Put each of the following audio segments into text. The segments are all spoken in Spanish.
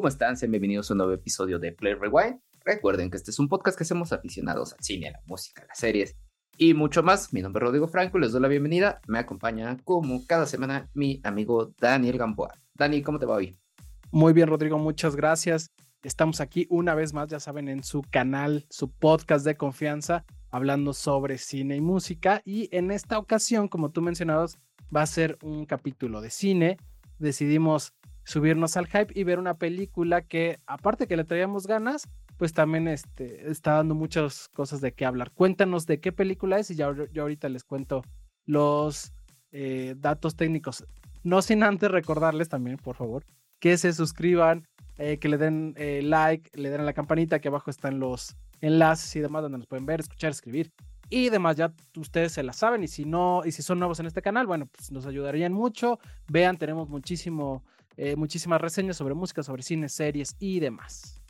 ¿Cómo están? Sean bienvenidos a un nuevo episodio de Play Rewind. Recuerden que este es un podcast que hacemos aficionados al cine, a la música, a las series y mucho más. Mi nombre es Rodrigo Franco, les doy la bienvenida. Me acompaña como cada semana mi amigo Daniel Gamboa. Dani, ¿cómo te va hoy? Muy bien, Rodrigo, muchas gracias. Estamos aquí una vez más, ya saben, en su canal, su podcast de confianza, hablando sobre cine y música. Y en esta ocasión, como tú mencionabas, va a ser un capítulo de cine. Decidimos subirnos al hype y ver una película que, aparte que le traíamos ganas, pues también este, está dando muchas cosas de qué hablar. Cuéntanos de qué película es y ya yo ahorita les cuento los eh, datos técnicos. No sin antes recordarles también, por favor, que se suscriban, eh, que le den eh, like, le den a la campanita, que abajo están los enlaces y demás donde nos pueden ver, escuchar, escribir y demás. Ya ustedes se la saben y si no, y si son nuevos en este canal, bueno, pues nos ayudarían mucho. Vean, tenemos muchísimo eh, muchísimas reseñas sobre música, sobre cine, series y demás.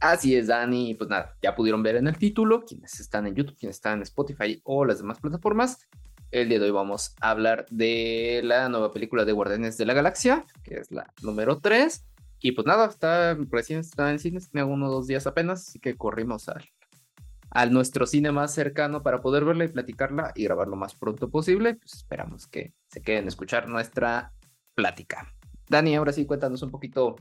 Así es, Dani. Pues nada, ya pudieron ver en el título, quienes están en YouTube, quienes están en Spotify o las demás plataformas. El día de hoy vamos a hablar de la nueva película de Guardianes de la Galaxia, que es la número 3. Y pues nada, está recién está en cines, tiene uno o dos días apenas, así que corrimos al, al nuestro cine más cercano para poder verla y platicarla y grabar lo más pronto posible. Pues esperamos que se queden a escuchar nuestra plática. Dani, ahora sí, cuéntanos un poquito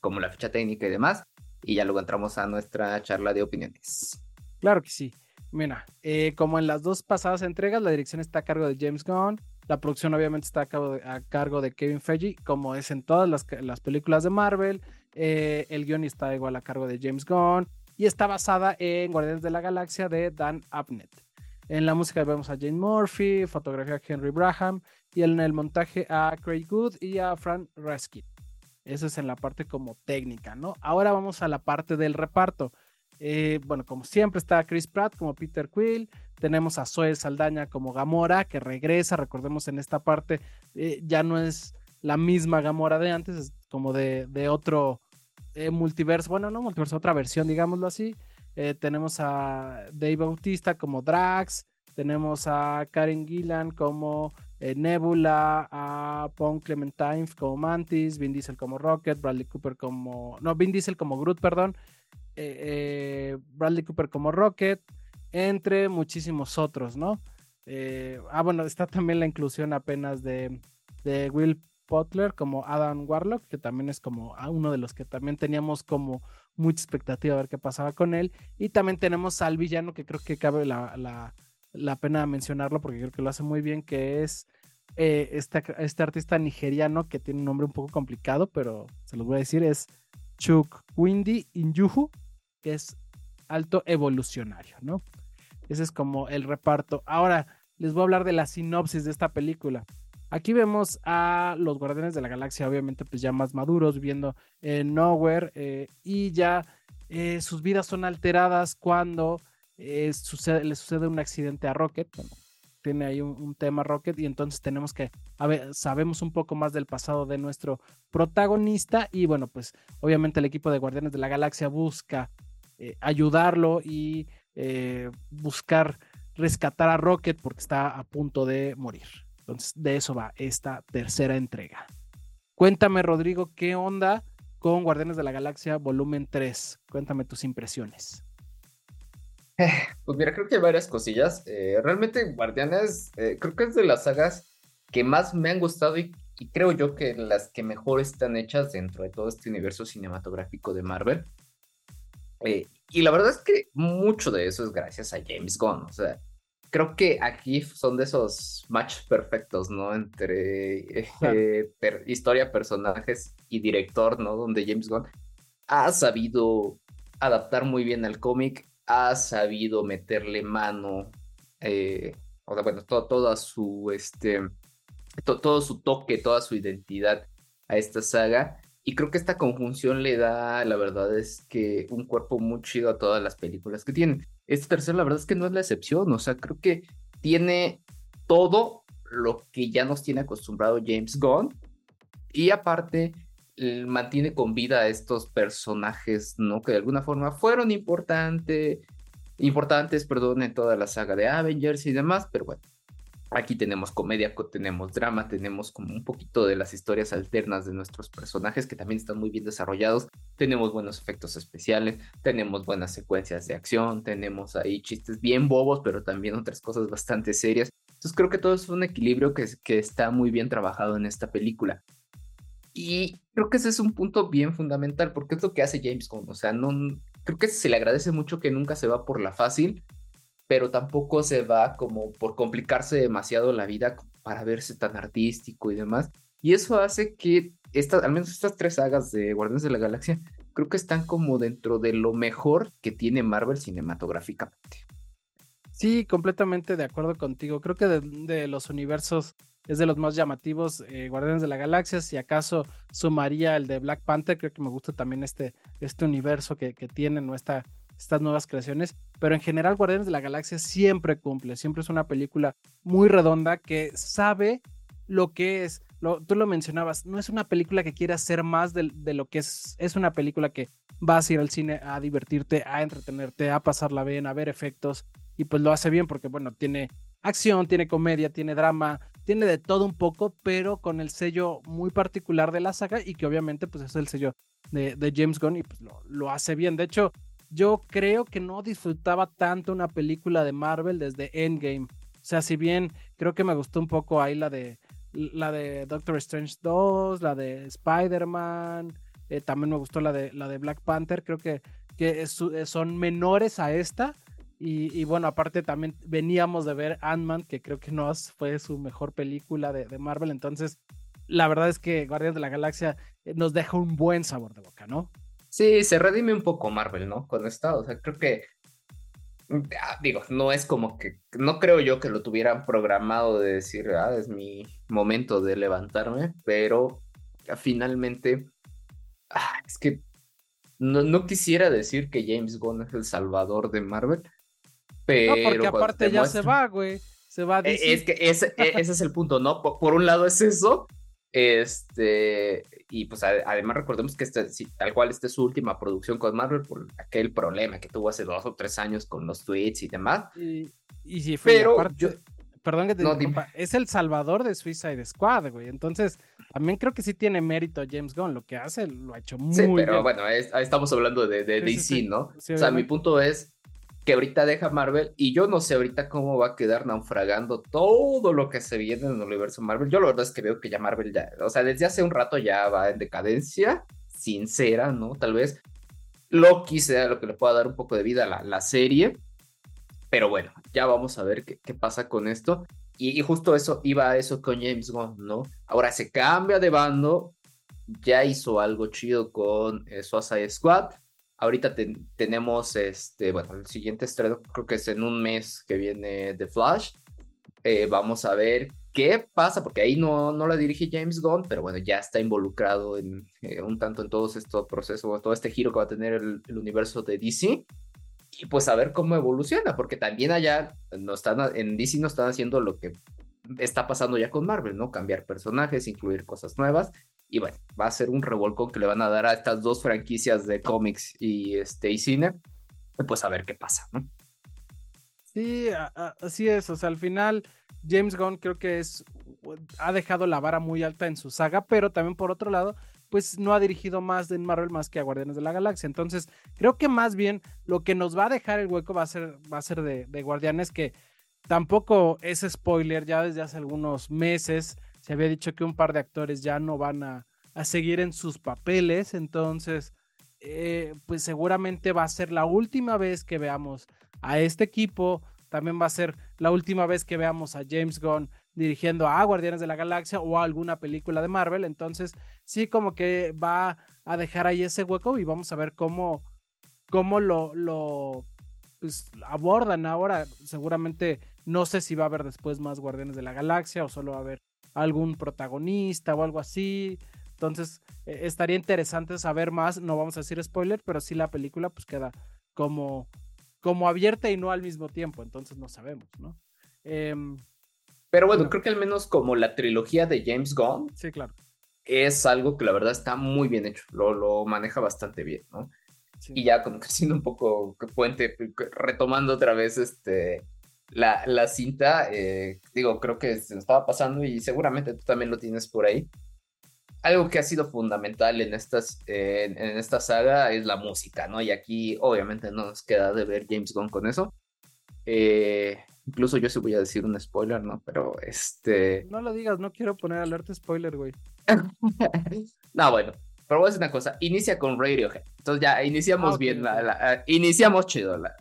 como la ficha técnica y demás, y ya luego entramos a nuestra charla de opiniones. Claro que sí. Mira, eh, como en las dos pasadas entregas, la dirección está a cargo de James Gunn, la producción obviamente está a cargo de, Kevin Feige, como es en todas las, películas de Marvel, eh, el guion está igual a cargo de James Gunn, y está basada en Guardianes de la Galaxia de Dan Abnett. En la música vemos a Jane Murphy, fotografía a Henry Braham y en el montaje a Craig Good y a Fran Raskin. Eso es en la parte como técnica, ¿no? Ahora vamos a la parte del reparto. Eh, bueno, como siempre está Chris Pratt como Peter Quill, tenemos a Zoe Saldaña como Gamora, que regresa, recordemos en esta parte, eh, ya no es la misma Gamora de antes, es como de, otro eh, multiverso, bueno, no multiverso, otra versión, digámoslo así. Tenemos a Dave Bautista como Drax. Tenemos a Karen Gillan como eh, Nebula, a Paul Clementine como Mantis, Vin Diesel como Rocket, Bradley Cooper como. No, Vin Diesel como Groot, perdón. Eh, Bradley Cooper como Rocket, entre muchísimos otros, ¿no? ah, bueno, está también la inclusión apenas de, Will Butler como Adam Warlock, que también es como uno de los que también teníamos como mucha expectativa a ver qué pasaba con él. Y también tenemos al villano, que creo que cabe la, pena mencionarlo porque creo que lo hace muy bien, que es este, este, artista nigeriano que tiene un nombre un poco complicado, pero se los voy a decir, es Chuk Windy Injuhu, que es alto evolucionario, ¿no? Ese es como el reparto. Ahora les voy a hablar de la sinopsis de esta película. Aquí vemos a los Guardianes de la Galaxia, obviamente, pues ya más maduros, viviendo en Nowhere, eh, y ya eh, sus vidas son alteradas cuando sucede, le sucede un accidente a Rocket. Tiene ahí un, tema Rocket, y entonces tenemos que, a ver, sabemos un poco más del pasado de nuestro protagonista, y bueno, pues obviamente el equipo de Guardianes de la Galaxia busca ayudarlo y buscar rescatar a Rocket porque está a punto de morir. Entonces, de eso va esta tercera entrega. Cuéntame, Rodrigo, ¿qué onda con Guardianes de la Galaxia volumen 3? Cuéntame tus impresiones. Eh, pues mira, creo que hay varias cosillas. Eh, realmente Guardianes, eh, creo que es de las sagas que más me han gustado y, creo yo que las que mejor están hechas dentro de todo este universo cinematográfico de Marvel. y la verdad es que mucho de eso es gracias a James Gunn. O sea, creo que aquí son de esos matches perfectos, ¿no? Entre eh, historia, personajes y director, ¿no? Donde James Gunn ha sabido adaptar muy bien al cómic, ha sabido meterle mano, eh, o sea, bueno, toda su, este, todo su toque, toda su identidad a esta saga. Y creo que esta conjunción le da, la verdad es que un cuerpo muy chido a todas las películas que tienen. Este tercero, la verdad es que no es la excepción. O sea, creo que tiene todo lo que ya nos tiene acostumbrado James Gunn. Y aparte, mantiene con vida a estos personajes, ¿no? Que de alguna forma fueron importante, importantes, perdón, en toda la saga de Avengers y demás. Pero bueno, Aquí tenemos comedia, tenemos drama, tenemos como un poquito de las historias alternas de nuestros personajes que también están muy bien desarrollados. Tenemos buenos efectos especiales, tenemos buenas secuencias de acción, tenemos ahí chistes bien bobos, pero también otras cosas bastante serias. Entonces creo que todo es un equilibrio que, que está muy bien trabajado en esta película. Y creo que ese es un punto bien fundamental porque es lo que hace James Gunn. O sea, no, creo que se le agradece mucho que nunca se va por la fácil pero tampoco se va como por complicarse demasiado la vida para verse tan artístico y demás. Y eso hace que estas, al menos estas tres sagas de Guardianes de la Galaxia, creo que están como dentro de lo mejor que tiene Marvel cinematográficamente. Sí, completamente de acuerdo contigo. Creo que de, los universos es de los más llamativos, eh, Guardianes de la Galaxia. Si acaso sumaría el de Black Panther, creo que me gusta también este, este universo que, que tiene, ¿no? Esta, estas nuevas creaciones, pero en general Guardianes de la Galaxia siempre cumple, siempre es una película muy redonda que sabe lo que es, lo, tú lo mencionabas, no es una película que quiera ser más de, lo que es, es una película que vas a ir al cine a divertirte, a entretenerte, a pasarla bien, a ver efectos, y pues lo hace bien porque, bueno, tiene acción, tiene comedia, tiene drama, tiene de todo un poco, pero con el sello muy particular de la saga y que obviamente pues es el sello de, James Gunn y pues lo, lo hace bien. De hecho, yo creo que no disfrutaba tanto una película de Marvel desde Endgame. O sea, si bien creo que me gustó un poco ahí la de la de Doctor Strange 2, la de Spider-Man, eh, también me gustó la de la de Black Panther, creo que, que son menores a esta. Y, bueno, aparte también veníamos de ver Ant-Man, que creo que no fue su mejor película de, Marvel. Entonces, la verdad es que Guardianes de la Galaxia eh, nos deja un buen sabor de boca, ¿no? Sí, se redime un poco Marvel, ¿no? Con esta, o sea, creo que, ah, digo, no es como que, no creo yo que lo tuvieran programado de decir, ah, es mi momento de levantarme, pero finalmente, ah, es que no, no, quisiera decir que James Gunn es el salvador de Marvel, pero... No, porque aparte ya se va, güey. Se va a e, Es que ese, e, ese es el punto, ¿no? por, un lado es eso, este, y pues además recordemos que este, tal cual esta es su última producción con Marvel por aquel problema que tuvo hace dos o tres años con los tweets y demás. Y, y pero perdón que te no, es el salvador de Suicide Squad, güey. Entonces, también creo que sí tiene mérito James Gunn. Lo que hace lo ha hecho muy sí, pero bueno, estamos hablando de, de DC, ¿no? o sea, mi punto es, que ahorita deja Marvel y yo no sé ahorita cómo va a quedar naufragando todo lo que se viene en el universo Marvel. Yo la verdad es que veo que ya Marvel ya, o sea, desde hace un rato ya va en decadencia, sincera, ¿no? Tal vez Loki sea lo que le pueda dar un poco de vida a la, serie, pero bueno, ya vamos a ver qué, qué pasa con esto. Y, justo eso iba a eso con James Gunn, ¿no? Ahora se cambia de bando, ya hizo algo chido con eh, Suicide Squad Ahorita tenemos, este, bueno, el siguiente estreno creo que es en un mes que viene The Flash. Eh, vamos a ver qué pasa, porque ahí no, no la dirige James Gunn, pero bueno, ya está involucrado en eh, un tanto en todo este proceso, todo este giro que va a tener el, universo de DC. Y pues a ver cómo evoluciona, porque también allá no están, en DC no están haciendo lo que está pasando ya con Marvel, ¿no? Cambiar personajes, incluir cosas nuevas. Y bueno, va a ser un revolcón que le van a dar a estas dos franquicias de cómics y, este, y cine. Pues a ver qué pasa, ¿no? Sí, así es. O sea, al final, James Gunn creo que es. ha dejado la vara muy alta en su saga, pero también por otro lado, pues no ha dirigido más en Marvel más que a Guardianes de la Galaxia. Entonces, creo que más bien lo que nos va a dejar el hueco va a ser, va a ser de, de Guardianes, que tampoco es spoiler, ya desde hace algunos meses se había dicho que un par de actores ya no van a, seguir en sus papeles, entonces, eh, pues seguramente va a ser la última vez que veamos a este equipo, también va a ser la última vez que veamos a James Gunn dirigiendo a Guardianes de la Galaxia o a alguna película de Marvel, entonces sí como que va a dejar ahí ese hueco y vamos a ver cómo, cómo lo, lo pues, abordan ahora, seguramente no sé si va a haber después más Guardianes de la Galaxia o solo va a haber algún protagonista o algo así. Entonces, eh, estaría interesante saber más. No vamos a decir spoiler, pero sí la película pues queda como, como abierta y no al mismo tiempo. Entonces no sabemos, ¿no? Em, pero bueno, creo que al menos como la trilogía de James Gunn. Sí, claro. Es algo que la verdad está muy bien hecho. Lo, lo maneja bastante bien, ¿no? Y ya como creciendo un poco puente, retomando otra vez este la, la cinta, eh, digo, creo que se nos estaba pasando y seguramente tú también lo tienes por ahí. Algo que ha sido fundamental en, estas, en, esta saga es la música, ¿no? Y aquí obviamente no nos queda de ver James Gunn con eso. Eh, incluso yo sí voy a decir un spoiler, ¿no? Pero este... No lo digas, no quiero poner alerta spoiler, güey. no, bueno, pero voy a decir una cosa, inicia con Radiohead. Entonces ya iniciamos ah, bien, la, iniciamos chido la,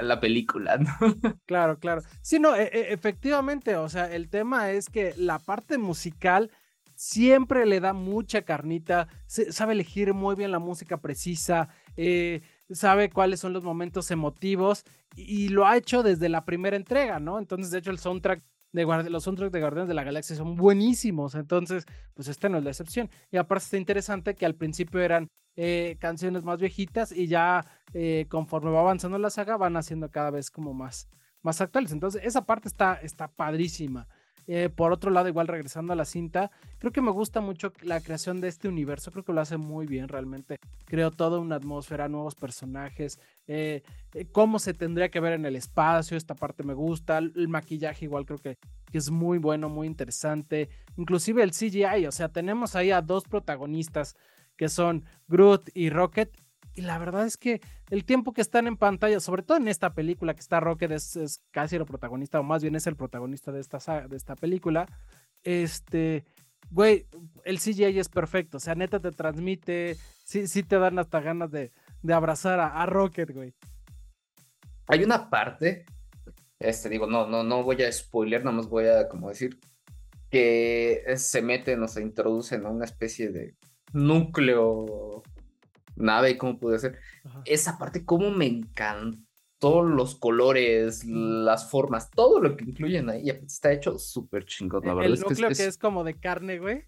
la película, ¿no? Claro, claro. Sí, no, e, e, efectivamente, o sea, el tema es que la parte musical siempre le da mucha carnita, sabe elegir muy bien la música precisa, eh, sabe cuáles son los momentos emotivos y, lo ha hecho desde la primera entrega, ¿no? Entonces, de hecho, el soundtrack de los soundtracks de Guardianes de la Galaxia son buenísimos, entonces, pues esta no es la excepción. Y aparte está interesante que al principio eran eh, canciones más viejitas y ya eh, conforme va avanzando la saga van haciendo cada vez como más, más actuales. Entonces, esa parte está, está padrísima. Eh, por otro lado, igual regresando a la cinta, creo que me gusta mucho la creación de este universo, creo que lo hace muy bien realmente. Creo toda una atmósfera, nuevos personajes, cómo se tendría que ver en el espacio, esta parte me gusta, el maquillaje igual creo que, que es muy bueno, muy interesante, inclusive el CGI, o sea, tenemos ahí a dos protagonistas que son Groot y Rocket y la verdad es que el tiempo que están en pantalla, sobre todo en esta película que está Rocket, es, casi el protagonista, o más bien es el protagonista de esta, de esta película. Este, güey, el CGI es perfecto. O sea, neta te transmite, sí, sí te dan hasta ganas de, de abrazar a, Rocket, güey. Hay una parte, este, digo, no, no, no voy a spoiler, nada más voy a como decir que se meten o se introducen a una especie de núcleo nave, cómo pude hacer. Esa parte, cómo me encantó los colores, las formas, todo lo que incluyen ahí. Está hecho súper chingón, la verdad. El núcleo que es, como de carne, güey.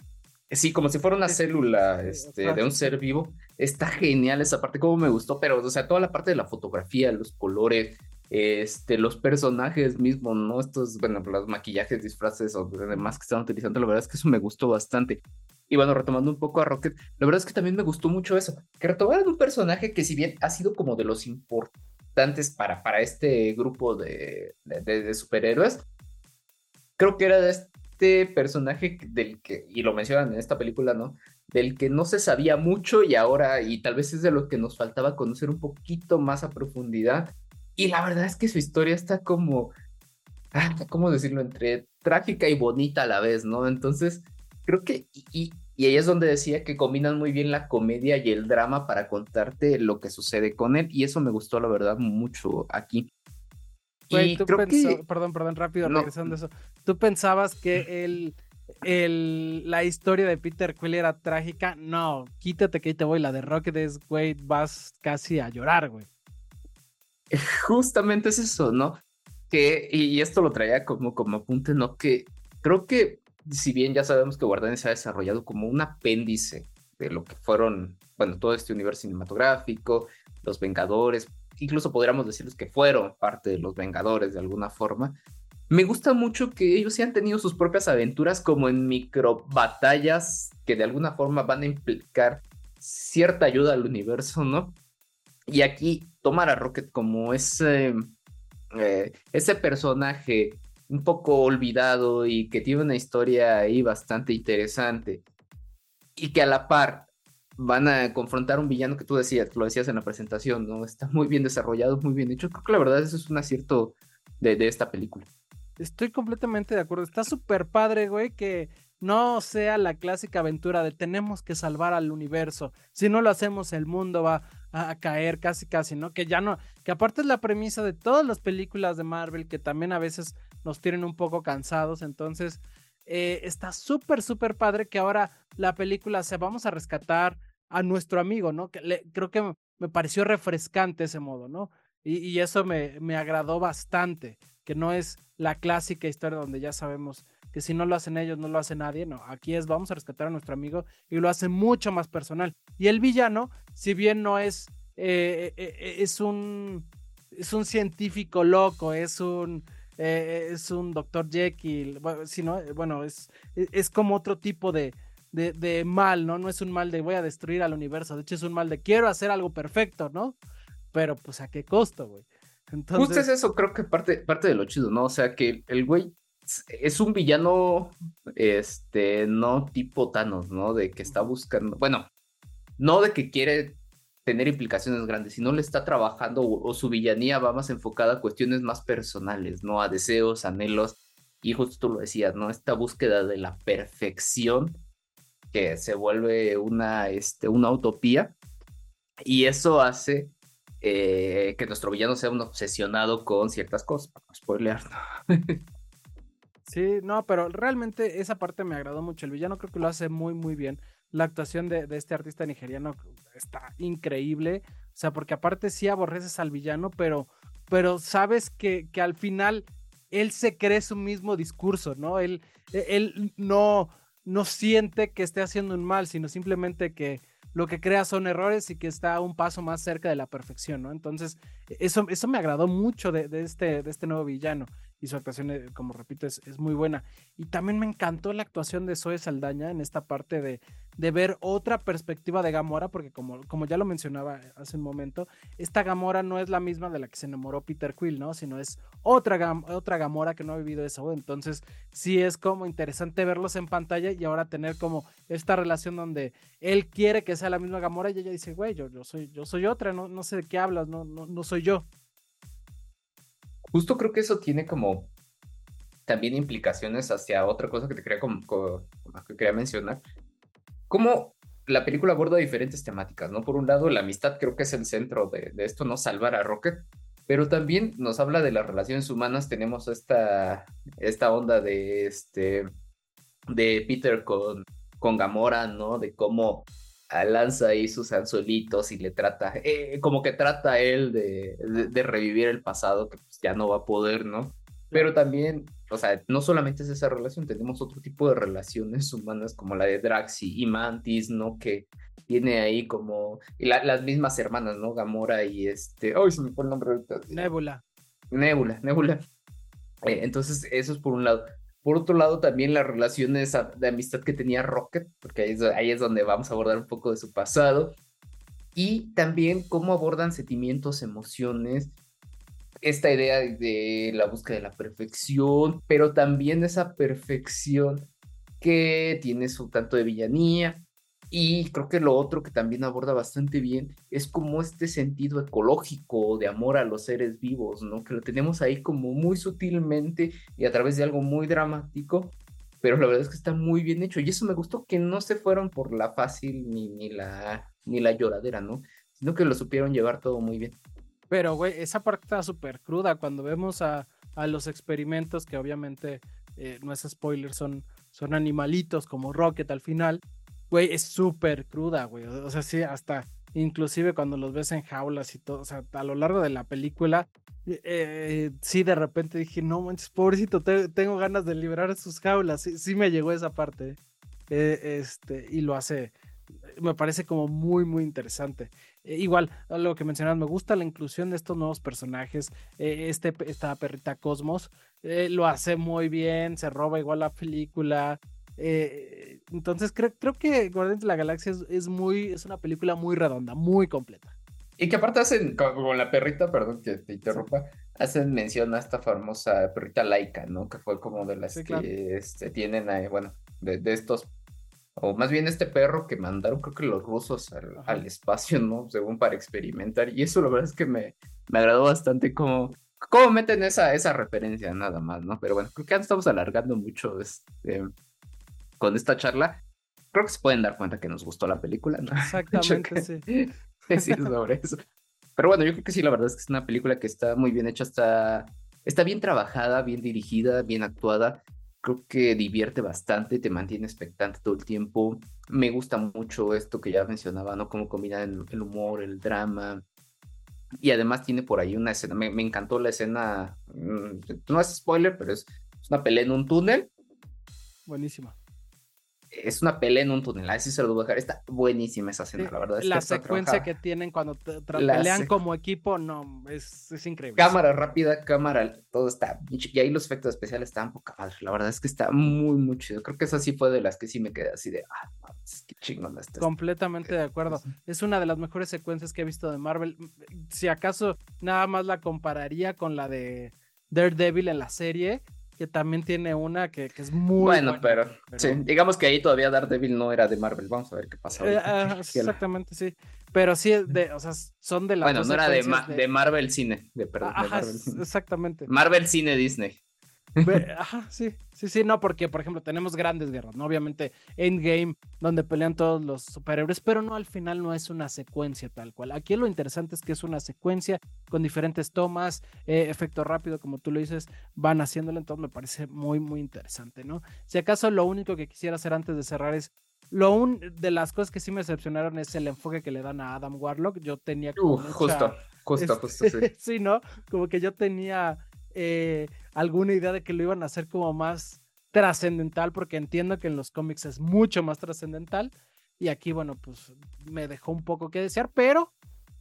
Sí, como si fuera una célula este, de un ser vivo. Está genial esa parte, como me gustó, pero, o sea, toda la parte de la fotografía, los colores, este, los personajes mismos, ¿no? Estos, bueno, los maquillajes, disfraces o demás que están utilizando, la verdad es que eso me gustó bastante. Y bueno, retomando un poco a Rocket, la verdad es que también me gustó mucho eso, que retomaran un personaje que si bien ha sido como de los importantes para, para este grupo de, de, superhéroes, creo que era de este personaje del que, y lo mencionan en esta película, ¿no? Del que no se sabía mucho y ahora, y tal vez es de lo que nos faltaba conocer un poquito más a profundidad. Y la verdad es que su historia está como, ah, ¿cómo decirlo? Entre trágica y bonita a la vez, ¿no? Entonces, creo que, y, y ahí es donde decía que combinan muy bien la comedia y el drama para contarte lo que sucede con él, y eso me gustó, la verdad, mucho aquí. y creo que... Perdón, perdón, rápido, regresando a eso. ¿Tú pensabas que el, el, la historia de Peter Quill era trágica? No, quítate que ahí te voy, la de Rocket es, güey, vas casi a llorar, güey. Justamente es eso, ¿no? Que, y esto lo traía como, como apunte, ¿no? Que creo que si bien ya sabemos que Guardianes se ha desarrollado como un apéndice de lo que fueron, bueno, todo este universo cinematográfico, los Vengadores, incluso podríamos decirles que fueron parte de los Vengadores de alguna forma. Me gusta mucho que ellos sí han tenido sus propias aventuras como en micro batallas que de alguna forma van a implicar cierta ayuda al universo, ¿no? Y aquí tomar a Rocket como ese, eh, ese personaje un poco olvidado y que tiene una historia ahí bastante interesante y que a la par van a confrontar un villano que tú decías, lo decías en la presentación, ¿no? Está muy bien desarrollado, muy bien hecho. Creo que la verdad eso es un acierto de, de esta película. Estoy completamente de acuerdo. Está súper padre, güey, que no sea la clásica aventura de tenemos que salvar al universo. Si no lo hacemos, el mundo va a, caer casi, casi, ¿no? Que ya no, que aparte es la premisa de todas las películas de Marvel, que también a veces nos tienen un poco cansados. Entonces, eh, está súper, súper padre que ahora la película se vamos a rescatar a nuestro amigo, ¿no? Que creo que me pareció refrescante ese modo, ¿no? Y, eso me, me agradó bastante, que no es la clásica historia donde ya sabemos que si no lo hacen ellos, no lo hace nadie. No, aquí es vamos a rescatar a nuestro amigo y lo hace mucho más personal. Y el villano, si bien no es, eh, eh, es un, es un científico loco, es un eh, es un Dr. Jekyll, bueno, sino, eh, bueno es, e, es como otro tipo de, de, mal, ¿no? No es un mal de voy a destruir al universo, de hecho es un mal de quiero hacer algo perfecto, ¿no? Pero pues a qué costo, güey. Entonces... Justo es eso, creo que parte, parte de lo chido, ¿no? O sea, que el güey es un villano, este, no tipo Thanos, ¿no? De que está buscando, bueno, no de que quiere tener implicaciones grandes, sino le está trabajando o, su villanía va más enfocada a cuestiones más personales, ¿no? A deseos, anhelos, y justo tú lo decías, ¿no? Esta búsqueda de la perfección que se vuelve una, este, una utopía, y eso hace eh, que nuestro villano sea un obsesionado con ciertas cosas, para no spoilear, Sí, no, pero realmente esa parte me agradó mucho. El villano creo que lo hace muy, muy bien. La actuación de, este artista nigeriano está increíble. O sea, porque aparte sí aborreces al villano, pero, pero sabes que, que al final él se cree su mismo discurso, ¿no? Él, él no, no siente que esté haciendo un mal, sino simplemente que lo que crea son errores y que está un paso más cerca de la perfección, ¿no? Entonces, eso, eso me agradó mucho de, de este, de este nuevo villano y su actuación, eh, como repito, es, muy buena. Y también me encantó la actuación de Zoe Saldaña en esta parte de, ver otra perspectiva de Gamora, porque como, ya lo mencionaba hace un momento, esta Gamora no es la misma de la que se enamoró Peter Quill, ¿no? Sino es otra, otra Gamora que no ha vivido eso. Entonces, sí es como interesante verlos en pantalla y ahora tener como esta relación donde él quiere que sea la misma Gamora y ella dice, güey, yo, yo, soy, yo soy otra, no, no sé de qué hablas, no, no, no soy yo. Justo creo que eso tiene como también implicaciones hacia otra cosa que te quería, como, que quería mencionar. Cómo la película aborda diferentes temáticas, ¿no? Por un lado, la amistad creo que es el centro de, esto, ¿no? Salvar a Rocket, pero también nos habla de las relaciones humanas, tenemos esta, esta onda de, este, de Peter con, con Gamora, ¿no? De cómo lanza ahí sus anzuelitos y le trata, eh, como que trata él de, de, revivir el pasado que pues, ya no va a poder, ¿no? Pero también, o sea, no solamente es esa relación, tenemos otro tipo de relaciones humanas como la de Draxi y Mantis, ¿no? Que tiene ahí como y las mismas hermanas, ¿no? Gamora y este, ay, se me fue el nombre ahorita. Nebula. Nebula, Nebula. Eh, entonces, eso es por un lado. Por otro lado, también las relaciones de amistad que tenía Rocket, porque ahí es, donde vamos a abordar un poco de su pasado. Y también cómo abordan sentimientos, emociones, esta idea de la búsqueda de la perfección, pero también esa perfección que tiene su tanto de villanía, y creo que lo otro que también aborda bastante bien es como este sentido ecológico de amor a los seres vivos, ¿no? Que lo tenemos ahí como muy sutilmente y a través de algo muy dramático, pero la verdad es que está muy bien hecho. Y eso me gustó que no se fueron por la fácil ni, ni, la, ni la lloradera, ¿no? Sino que lo supieron llevar todo muy bien. Pero, güey, esa parte está súper cruda cuando vemos a, a, los experimentos que obviamente eh, no es spoiler, son, son animalitos como Rocket al final güey, es súper cruda, güey. O sea, sí, hasta inclusive cuando los ves en jaulas y todo, o sea, a lo largo de la película, eh, eh, sí, de repente dije, no manches, pobrecito, tengo ganas de liberar sus jaulas. Sí, sí me llegó esa parte. Eh, este, y lo hace, me parece como muy, muy interesante. igual, lo que mencionas, me gusta la inclusión de estos nuevos personajes. este, esta perrita Cosmos lo hace muy bien, se roba igual la película. Eh, entonces creo, creo que Guardianes de la Galaxia es, muy, es una película muy redonda, muy completa. Y que aparte hacen, con, la perrita, perdón que te interrumpa, hacen mención a esta famosa perrita laica, ¿no? Que fue como de las que este, tienen ahí, bueno, de, estos, o más bien este perro que mandaron, creo que los rusos al, espacio, ¿no? Según para experimentar. Y eso la verdad es que me, me agradó bastante como, cómo meten esa, esa referencia nada más, ¿no? Pero bueno, creo que ya estamos alargando mucho este, con esta charla, creo que se pueden dar cuenta que nos gustó la película, ¿no? Exactamente, sí. Decir sobre eso. Pero bueno, yo creo que sí, la verdad es que es una película que está muy bien hecha, está, está bien trabajada, bien dirigida, bien actuada. Creo que divierte bastante, te mantiene expectante todo el tiempo. Me gusta mucho esto que ya mencionaba, ¿no? Cómo combina el, humor, el drama. Y además tiene por ahí una escena, me, me encantó la escena, mm, no es spoiler, pero es, es una pelea en un túnel. Buenísima es una pelea en un túnel, así se lo voy a dejar. Está buenísima esa escena, la verdad. la secuencia que tienen cuando pelean como equipo, no, es, es, increíble. Cámara rápida, cámara, todo está. Y ahí los efectos especiales están poca madre. La verdad es que está muy, muy chido. Creo que esa sí fue de las que sí me quedé así de, ah, qué chingón está. Completamente de acuerdo. Es una de las mejores secuencias que he visto de Marvel. Si acaso nada más la compararía con la de Daredevil en la serie que también tiene una que, es muy bueno, pero, sí, digamos que ahí todavía Daredevil no era de Marvel, vamos a ver qué pasa. Eh, ah, exactamente, sí. Pero sí, de, o sea, son de las Bueno, no era de, de... Marvel Cine, de, perdón, Marvel Exactamente. Marvel Cine Disney. Ajá, sí, sí, sí, no, porque por ejemplo tenemos grandes guerras, ¿no? Obviamente Endgame, donde pelean todos los superhéroes, pero no, al final no es una secuencia tal cual. Aquí lo interesante es que es una secuencia con diferentes tomas, eh, efecto rápido, como tú lo dices, van haciéndolo, entonces me parece muy, muy interesante, ¿no? Si acaso lo único que quisiera hacer antes de cerrar es lo un, de las cosas que sí me decepcionaron es el enfoque que le dan a Adam Warlock. Yo tenía como justo, justo, justo, sí. sí, ¿no? Como que yo tenía eh, alguna idea de que lo iban a hacer como más trascendental, porque entiendo que en los cómics es mucho más trascendental. Y aquí, bueno, pues me dejó un poco que desear, pero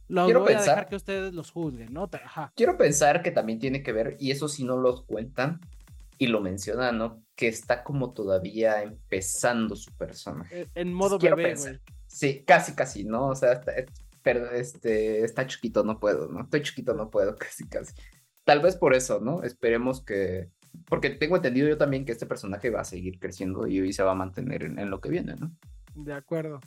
lo Quiero voy pensar, a dejar que ustedes los juzguen, ¿no? Quiero pensar que también tiene que ver, y eso si no lo cuentan y lo mencionan, ¿no? Que está como todavía empezando su personaje. E, en modo bebé, Sí, casi, casi, ¿no? O sea, pero este, está chiquito, no puedo, ¿no? Estoy chiquito, no puedo, casi, casi tal vez por eso, ¿no? Esperemos que, porque tengo entendido yo también que este personaje va a seguir creciendo y hoy se va a mantener en, lo que viene, ¿no? De acuerdo.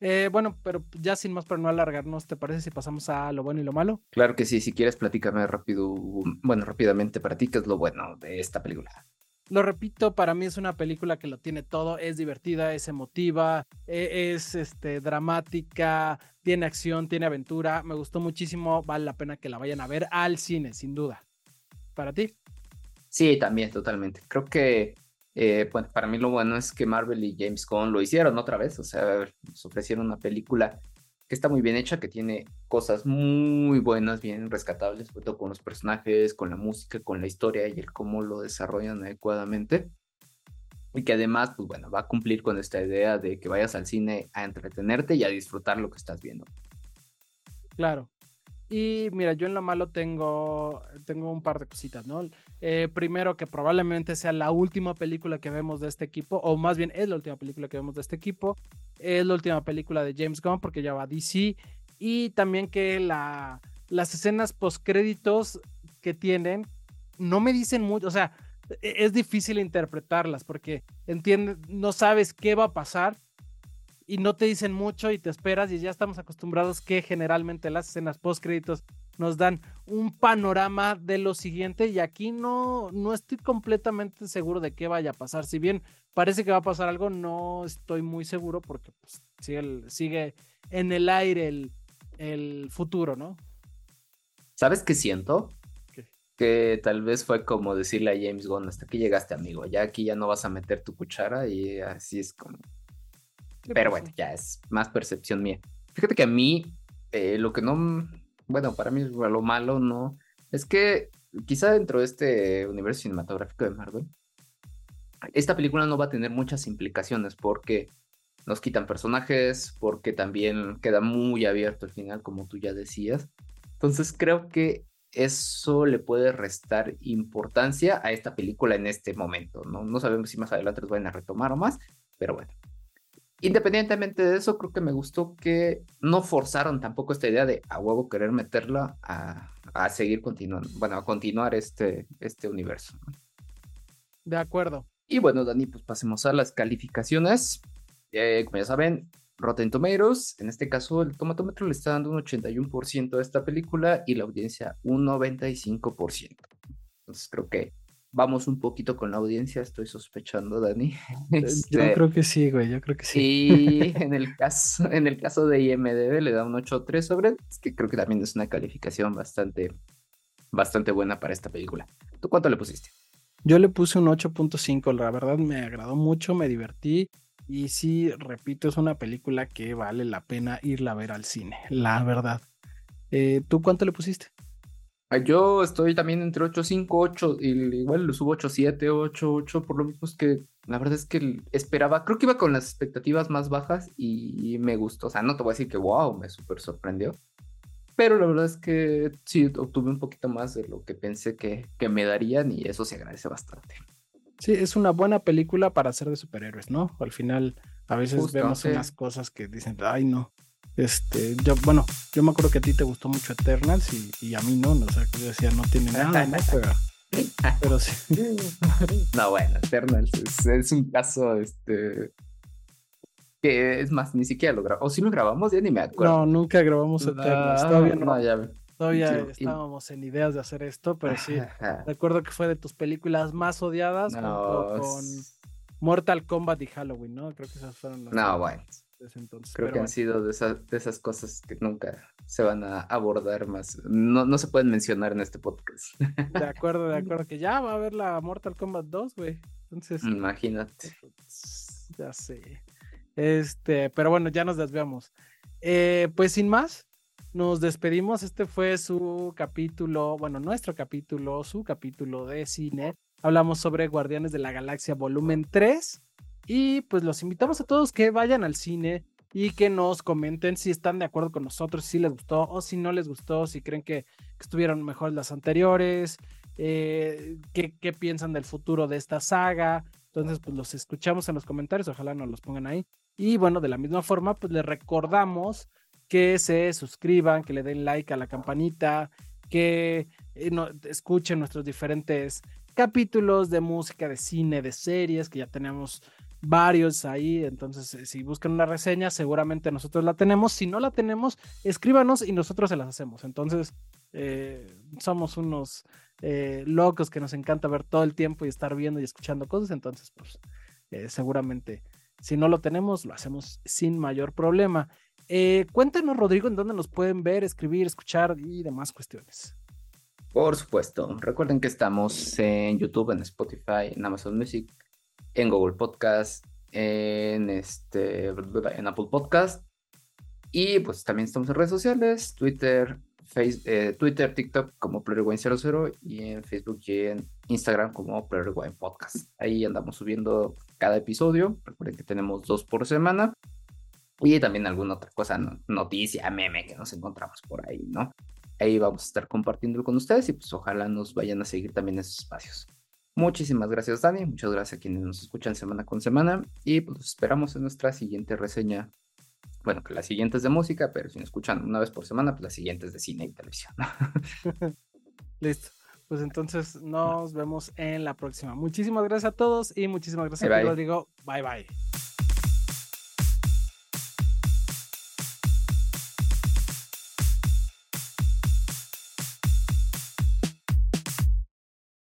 Eh, bueno, pero ya sin más para no alargarnos, ¿te parece si pasamos a lo bueno y lo malo? Claro que sí, si quieres platícame rápido, bueno, rápidamente para ti, ¿qué es lo bueno de esta película? Lo repito, para mí es una película que lo tiene todo, es divertida, es emotiva, e, es este, dramática, tiene acción, tiene aventura, me gustó muchísimo, vale la pena que la vayan a ver al cine, sin duda. ¿Para ti? Sí, también, totalmente. Creo que eh, para mí lo bueno es que Marvel y James Gunn lo hicieron otra vez, o sea, nos ofrecieron una película que está muy bien hecha, que tiene cosas muy buenas, bien rescatables, sobre todo con los personajes, con la música, con la historia y el cómo lo desarrollan adecuadamente. Y que además, pues bueno, va a cumplir con esta idea de que vayas al cine a entretenerte y a disfrutar lo que estás viendo. Claro. Y mira, yo en lo malo tengo, tengo un par de cositas, ¿no? Eh, primero, que probablemente sea la última película que vemos de este equipo, o más bien es la última película que vemos de este equipo. Es la última película de James Gunn porque ya va a DC. Y también que la, las escenas postcréditos que tienen no me dicen mucho, o sea, e, es difícil interpretarlas porque entiendes, no sabes qué va a pasar y no te dicen mucho y te esperas y ya estamos acostumbrados que generalmente las escenas post créditos nos dan un panorama de lo siguiente y aquí no, no estoy completamente seguro de qué vaya a pasar. Si bien parece que va a pasar algo, no estoy muy seguro porque pues, sigue, sigue en el aire el, el futuro, ¿no? ¿Sabes qué siento? Que tal vez fue como decirle a James Gunn, hasta aquí llegaste, amigo, ya aquí ya no vas a meter tu cuchara y así es como pero bueno, ya es más percepción mía. Fíjate que a mí, eh, lo que no, bueno, para mí lo malo, ¿no? Es que quizá dentro de este universo cinematográfico de Marvel, esta película no va a tener muchas implicaciones porque nos quitan personajes, porque también queda muy abierto el final, como tú ya decías. Entonces creo que eso le puede restar importancia a esta película en este momento, ¿no? No sabemos si más adelante los van a retomar o más, pero bueno, Independientemente de eso, creo que me gustó que no forzaron tampoco esta idea de a huevo querer meterla a, seguir continuando, bueno, a continuar este, este universo. De acuerdo. Y bueno, Dani, pues pasemos a las calificaciones. Eh, como ya saben, Rotten Tomatoes, en este caso el tomatómetro le está dando un 81% a esta película y la audiencia un 95%. Entonces creo que vamos un poquito con la audiencia, estoy sospechando, Dani. Yo este, creo que sí, güey, yo creo que sí. Y en el caso, en el caso de IMDB le da un 8.3 sobre, que creo que también es una calificación bastante, bastante buena para esta película. ¿Tú cuánto le pusiste? Yo le puse un 8.5, la verdad me agradó mucho, me divertí. Y sí, repito, es una película que vale la pena irla a ver al cine, la verdad. Eh, ¿Tú cuánto le pusiste? Ah, yo estoy también entre 8.5, 8, y igual lo subo 8.7, 8, 8, por lo mismo es que la verdad es que esperaba, creo que iba con las expectativas más bajas y me gustó, o sea, no te voy a decir que wow, me súper sorprendió, pero la verdad es que sí, obtuve un poquito más de lo que pensé que, que me darían y eso se agradece bastante. Sí, es una buena película para ser de superhéroes, ¿no? Al final, a veces vemos unas cosas que dicen, ay, no. Este, yo, bueno, yo me acuerdo que a ti te gustó mucho Eternals y, a mí no, ¿no? o sea, yo decía, no tiene nada, ¿no? Pero, sí. No, bueno, Eternals es, un caso, este, que es más, ni siquiera lo grabamos, o si lo grabamos, ya ni me acuerdo. No, nunca grabamos Eternals, todavía no. ya, Todavía estábamos en ideas de hacer esto, pero sí, recuerdo que fue de tus películas más odiadas con Mortal Kombat y Halloween, ¿no? Creo que esas fueron las. No, bueno. Entonces. Creo que han sido de, de, esas cosas que nunca se van a abordar más. No, no se pueden mencionar en este podcast. De acuerdo, de acuerdo. Que ya va a haber la Mortal Kombat 2, güey. Entonces. Imagínate. Ya sé. Este, pero bueno, ya nos desviamos. Eh, pues sin más, nos despedimos. Este fue su capítulo, bueno, nuestro capítulo, su capítulo de cine. Hablamos sobre Guardianes de la Galaxia volumen 3. Y pues los invitamos a todos que vayan al cine y que nos comenten si están de acuerdo con nosotros, si les gustó o si no les gustó, si creen que, estuvieron mejor las anteriores, eh, qué, qué piensan del futuro de esta saga. Entonces, pues los escuchamos en los comentarios, ojalá nos los pongan ahí. Y bueno, de la misma forma, pues les recordamos que se suscriban, que le den like a la campanita, que eh, escuchen nuestros diferentes capítulos de música, de cine, de series, que ya tenemos varios ahí. Entonces, eh, si buscan una reseña, seguramente nosotros la tenemos. Si no la tenemos, escríbanos y nosotros se las hacemos. Entonces, eh, somos unos locos que nos encanta ver todo el tiempo y estar viendo y escuchando cosas. Entonces, pues, seguramente, si no lo tenemos, lo hacemos sin mayor problema. Eh, cuéntanos, Rodrigo, en dónde nos pueden ver, escribir, escuchar y demás cuestiones. Por supuesto, recuerden que estamos en YouTube, en Spotify, en Amazon Music, en Google Podcast, en, este, en Apple Podcast. Y pues también estamos en redes sociales, Twitter, face, eh, Twitter, TikTok como PlayerWine00 y en Facebook y en Instagram como PlayerWine Podcast. Ahí andamos subiendo cada episodio. Recuerden que tenemos dos por semana y también alguna otra cosa, noticia, meme que nos encontramos por ahí, ¿no? Ahí vamos a estar compartiendo con ustedes y pues ojalá nos vayan a seguir también esos espacios. Muchísimas gracias, Dani. Muchas gracias a quienes nos escuchan semana con semana. Y pues esperamos en nuestra siguiente reseña. Bueno, que la siguiente es de música, pero si nos escuchan una vez por semana, pues la siguiente es de cine y televisión. Listo. Pues entonces nos vemos en la próxima. Muchísimas gracias a todos y muchísimas gracias, a Rodrigo. Bye bye.